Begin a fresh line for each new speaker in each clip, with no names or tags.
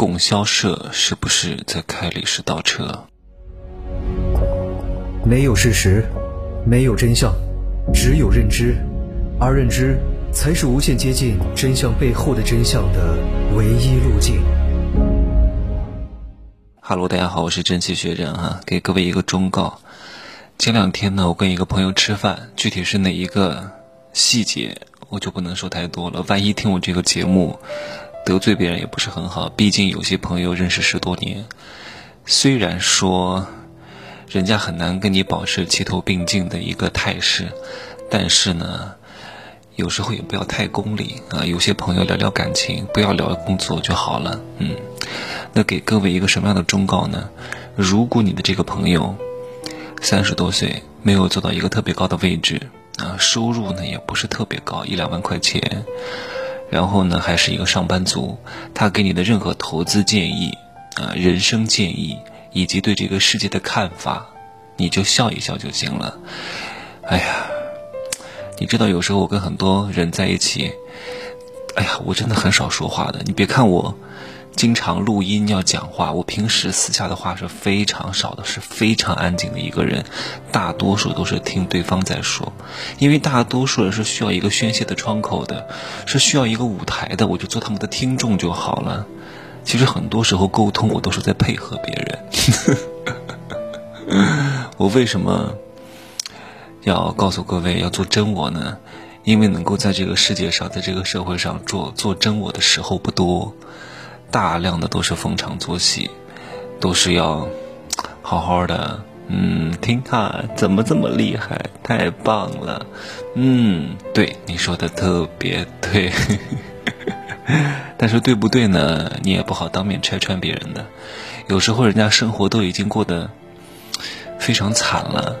供销社是不是在开历史倒车？
没有事实，没有真相，只有认知，而认知才是无限接近真相背后的真相的唯一路径。
哈喽，大家好，我是真气学长哈，给各位一个忠告。前两天呢，我跟一个朋友吃饭，具体是哪一个细节，我就不能说太多了。万一听我这个节目得罪别人也不是很好，毕竟有些朋友认识十多年，虽然说。人家很难跟你保持齐头并进的一个态势，但是呢，有时候也不要太功利啊。有些朋友聊聊感情，不要聊工作就好了。嗯，那给各位一个什么样的忠告呢？如果你的这个朋友三十多岁，没有做到一个特别高的位置啊，收入呢也不是特别高，一两万块钱，然后呢还是一个上班族，他给你的任何投资建议啊、人生建议。以及对这个世界的看法，你就笑一笑就行了。哎呀，你知道有时候我跟很多人在一起，哎呀，我真的很少说话的。你别看我经常录音要讲话，我平时私下的话是非常少的，是非常安静的一个人。大多数都是听对方在说，因为大多数人是需要一个宣泄的窗口的，是需要一个舞台的，我就做他们的听众就好了。其实很多时候沟通，我都是在配合别人。我为什么要告诉各位要做真我呢？因为能够在这个世界上，在这个社会上做做真我的时候不多，大量的都是逢场作戏，都是要好好的。嗯，听看怎么这么厉害，太棒了。嗯，对，你说的特别对。但是对不对呢？你也不好当面拆穿别人的。有时候人家生活都已经过得非常惨了，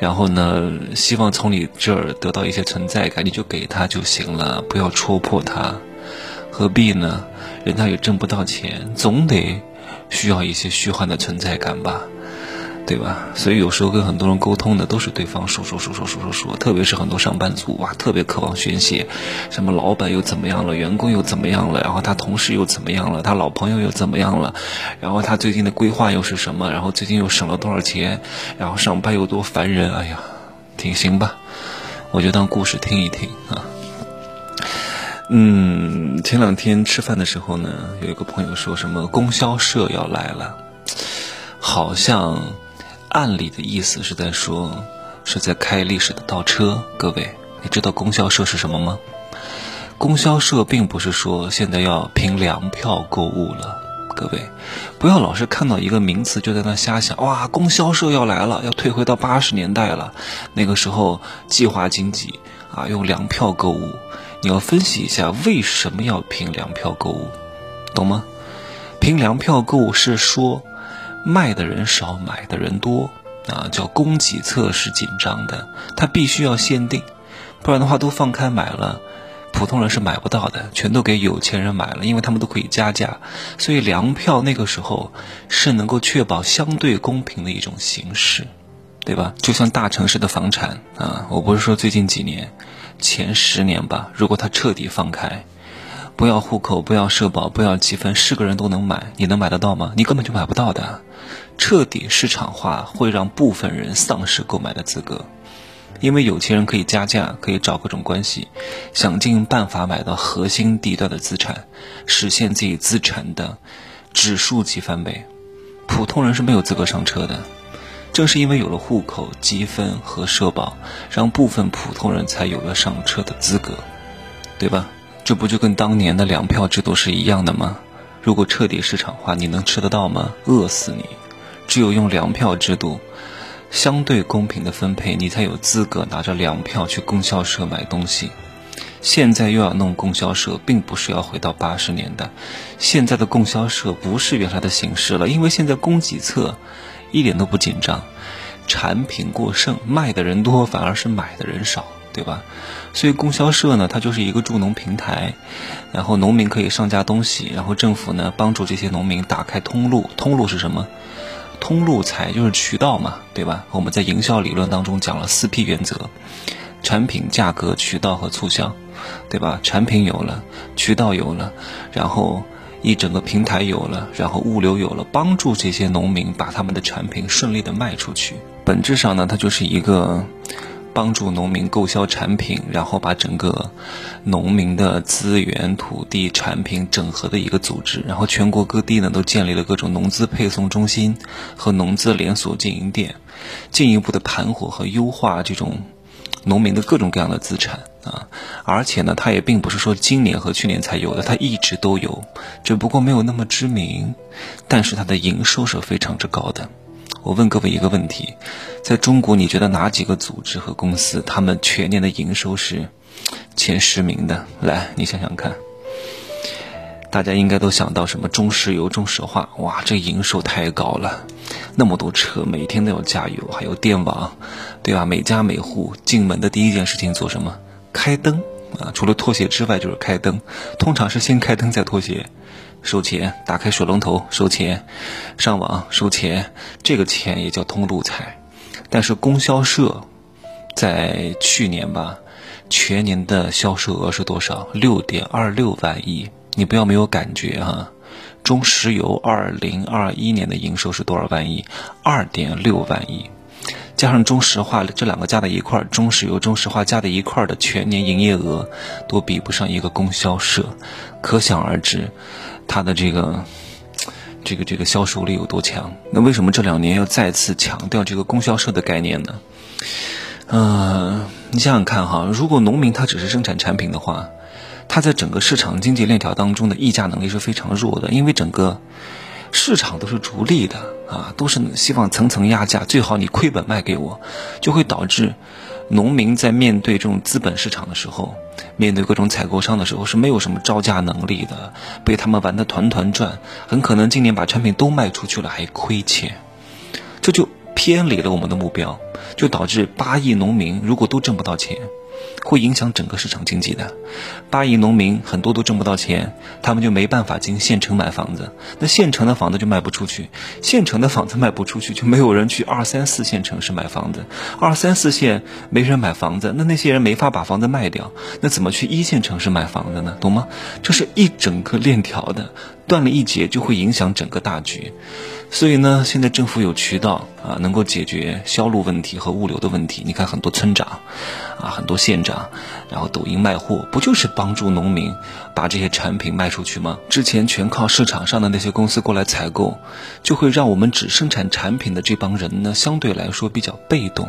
然后呢，希望从你这儿得到一些存在感，你就给他就行了，不要戳破他。何必呢？人家也挣不到钱，总得需要一些虚幻的存在感吧。对吧？所以有时候跟很多人沟通的都是对方说说说说说说说，特别是很多上班族哇，特别渴望宣泄，什么老板又怎么样了，员工又怎么样了，然后他同事又怎么样了，他老朋友又怎么样了，然后他最近的规划又是什么，然后最近又省了多少钱，然后上班又多烦人，哎呀，挺行吧？我就当故事听一听啊。嗯，前两天吃饭的时候呢，有一个朋友说什么供销社要来了，好像。暗里的意思是在说，是在开历史的倒车。各位，你知道供销社是什么吗？供销社并不是说现在要凭粮票购物了。各位，不要老是看到一个名词就在那瞎想。哇，供销社要来了，要退回到八十年代了。那个时候计划经济啊，用粮票购物。你要分析一下为什么要凭粮票购物，懂吗？凭粮票购物是说。卖的人少，买的人多，啊，叫供给侧是紧张的，它必须要限定，不然的话都放开买了，普通人是买不到的，全都给有钱人买了，因为他们都可以加价，所以粮票那个时候是能够确保相对公平的一种形式，对吧？就像大城市的房产啊，我不是说最近几年，前十年吧，如果他彻底放开。不要户口，不要社保，不要积分，是个人都能买，你能买得到吗？你根本就买不到的。彻底市场化会让部分人丧失购买的资格，因为有钱人可以加价，可以找各种关系，想尽办法买到核心地段的资产，实现自己资产的指数级翻倍。普通人是没有资格上车的。正是因为有了户口、积分和社保，让部分普通人才有了上车的资格，对吧？这不就跟当年的粮票制度是一样的吗？如果彻底市场化，你能吃得到吗？饿死你！只有用粮票制度，相对公平的分配，你才有资格拿着粮票去供销社买东西。现在又要弄供销社，并不是要回到八十年代。现在的供销社不是原来的形式了，因为现在供给侧一点都不紧张，产品过剩，卖的人多，反而是买的人少。对吧？所以供销社呢，它就是一个助农平台，然后农民可以上架东西，然后政府呢帮助这些农民打开通路。通路是什么？通路财就是渠道嘛，对吧？我们在营销理论当中讲了四 P 原则：产品、价格、渠道和促销，对吧？产品有了，渠道有了，然后一整个平台有了，然后物流有了，帮助这些农民把他们的产品顺利的卖出去。本质上呢，它就是一个帮助农民购销产品，然后把整个农民的资源、土地、产品整合的一个组织。然后全国各地呢都建立了各种农资配送中心和农资连锁经营店，进一步的盘活和优化这种农民的各种各样的资产。而且呢，它也并不是说今年和去年才有的，它一直都有，只不过没有那么知名，但是它的营收是非常之高的。我问各位一个问题，在中国，你觉得哪几个组织和公司，他们全年的营收是前十名的？来，你想想看。大家应该都想到什么？中石油、中石化，哇，这营收太高了，那么多车，每天都要加油，还有电网，对吧？每家每户进门的第一件事情做什么？开灯啊，除了脱鞋之外就是开灯，通常是先开灯再脱鞋，收钱，打开水龙头收钱，上网收钱，这个钱也叫通路财。但是供销社在去年吧，全年的销售额是多少？六点二六万亿。你不要没有感觉哈，中石油二零二一年的营收是多少万亿？二点六万亿。加上中石化这两个加在一块儿，中石油、中石化加在一块儿的全年营业额都比不上一个供销社，可想而知，它的这个这个这个销售力有多强。那为什么这两年要再次强调这个供销社的概念呢？嗯，你想想看哈，如果农民他只是生产产品的话，他在整个市场经济链条当中的议价能力是非常弱的，因为整个。市场都是逐利的啊，都是希望层层压价，最好你亏本卖给我，就会导致农民在面对这种资本市场的时候，面对各种采购商的时候是没有什么招架能力的，被他们玩得团团转，很可能今年把产品都卖出去了还亏钱，这就偏离了我们的目标，就导致八亿农民如果都挣不到钱。会影响整个市场经济的，八亿农民很多都挣不到钱，他们就没办法进县城买房子，那县城的房子就卖不出去，县城的房子卖不出去，就没有人去二三四线城市买房子，二三四线没人买房子，那那些人没法把房子卖掉，那怎么去一线城市买房子呢？懂吗？这是一整个链条的。断了一节就会影响整个大局，所以呢，现在政府有渠道啊，能够解决销路问题和物流的问题。你看很多村长，啊，很多县长，然后抖音卖货，不就是帮助农民把这些产品卖出去吗？之前全靠市场上的那些公司过来采购，就会让我们只生产产品的这帮人呢，相对来说比较被动，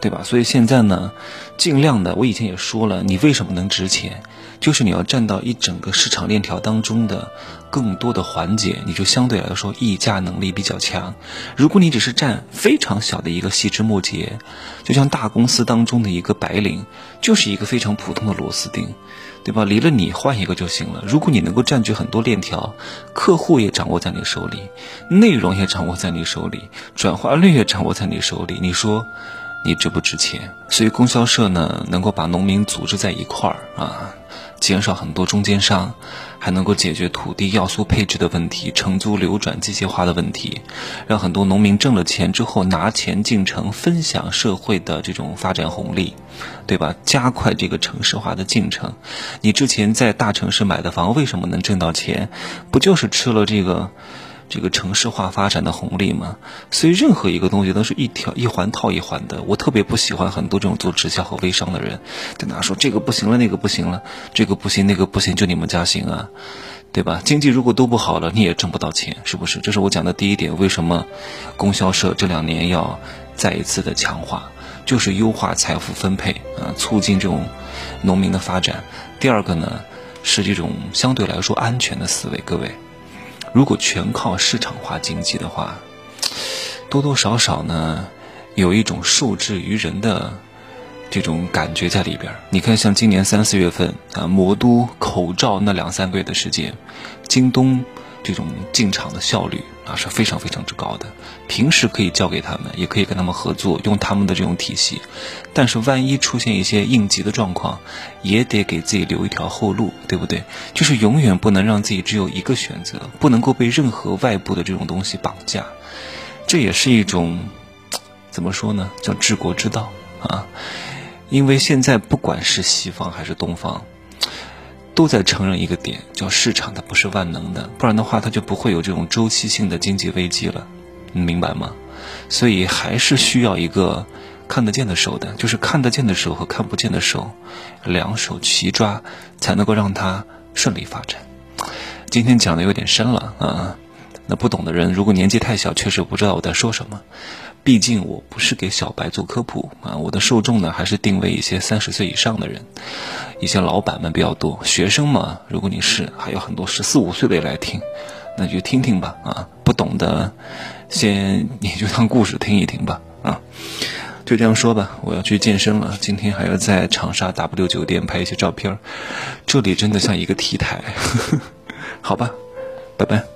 对吧？所以现在呢，尽量的，我以前也说了，你为什么能值钱？就是你要占到一整个市场链条当中的更多的环节，你就相对来说议价能力比较强。如果你只是占非常小的一个细枝末节，就像大公司当中的一个白领，就是一个非常普通的螺丝钉，对吧？离了你换一个就行了。如果你能够占据很多链条，客户也掌握在你手里，内容也掌握在你手里，转化率也掌握在你手里，你说你值不值钱？所以供销社呢，能够把农民组织在一块儿啊。减少很多中间商，还能够解决土地要素配置的问题、承租流转机械化的问题，让很多农民挣了钱之后拿钱进城分享社会的这种发展红利，对吧？加快这个城市化的进程。你之前在大城市买的房为什么能挣到钱？不就是吃了这个？这个城市化发展的红利嘛，所以任何一个东西都是一条一环套一环的。我特别不喜欢很多这种做直销和微商的人，在那说这个不行了，那个不行了，这个不行，那个不行，就你们家行啊，对吧？经济如果都不好了，你也挣不到钱，是不是？这是我讲的第一点。为什么供销社这两年要再一次的强化，就是优化财富分配啊，促进这种农民的发展。第二个呢，是这种相对来说安全的思维，各位。如果全靠市场化经济的话，多多少少呢，有一种受制于人的这种感觉在里边。你看，像今年三四月份啊，魔都口罩那两三个月的时间，京东这种进场的效率啊是非常非常之高的。平时可以交给他们，也可以跟他们合作，用他们的这种体系。但是万一出现一些应急的状况，也得给自己留一条后路，对不对？就是永远不能让自己只有一个选择，不能够被任何外部的这种东西绑架。这也是一种怎么说呢？叫治国之道啊！因为现在不管是西方还是东方，都在承认一个点，叫市场它不是万能的，不然的话它就不会有这种周期性的经济危机了，你明白吗？所以还是需要一个看得见的手的，就是看得见的手和看不见的手，两手齐抓，才能够让它顺利发展。今天讲的有点深了啊，那不懂的人，如果年纪太小，确实不知道我在说什么。毕竟我不是给小白做科普啊，我的受众呢还是定位一些三十岁以上的人，一些老板们比较多。学生嘛，如果你是，还有很多十四五岁的也来听，那就听听吧啊。不懂的，先 你就当故事听一听吧啊。就这样说吧，我要去健身了。今天还要在长沙 W 酒店拍一些照片，这里真的像一个 T 台，好吧，拜拜。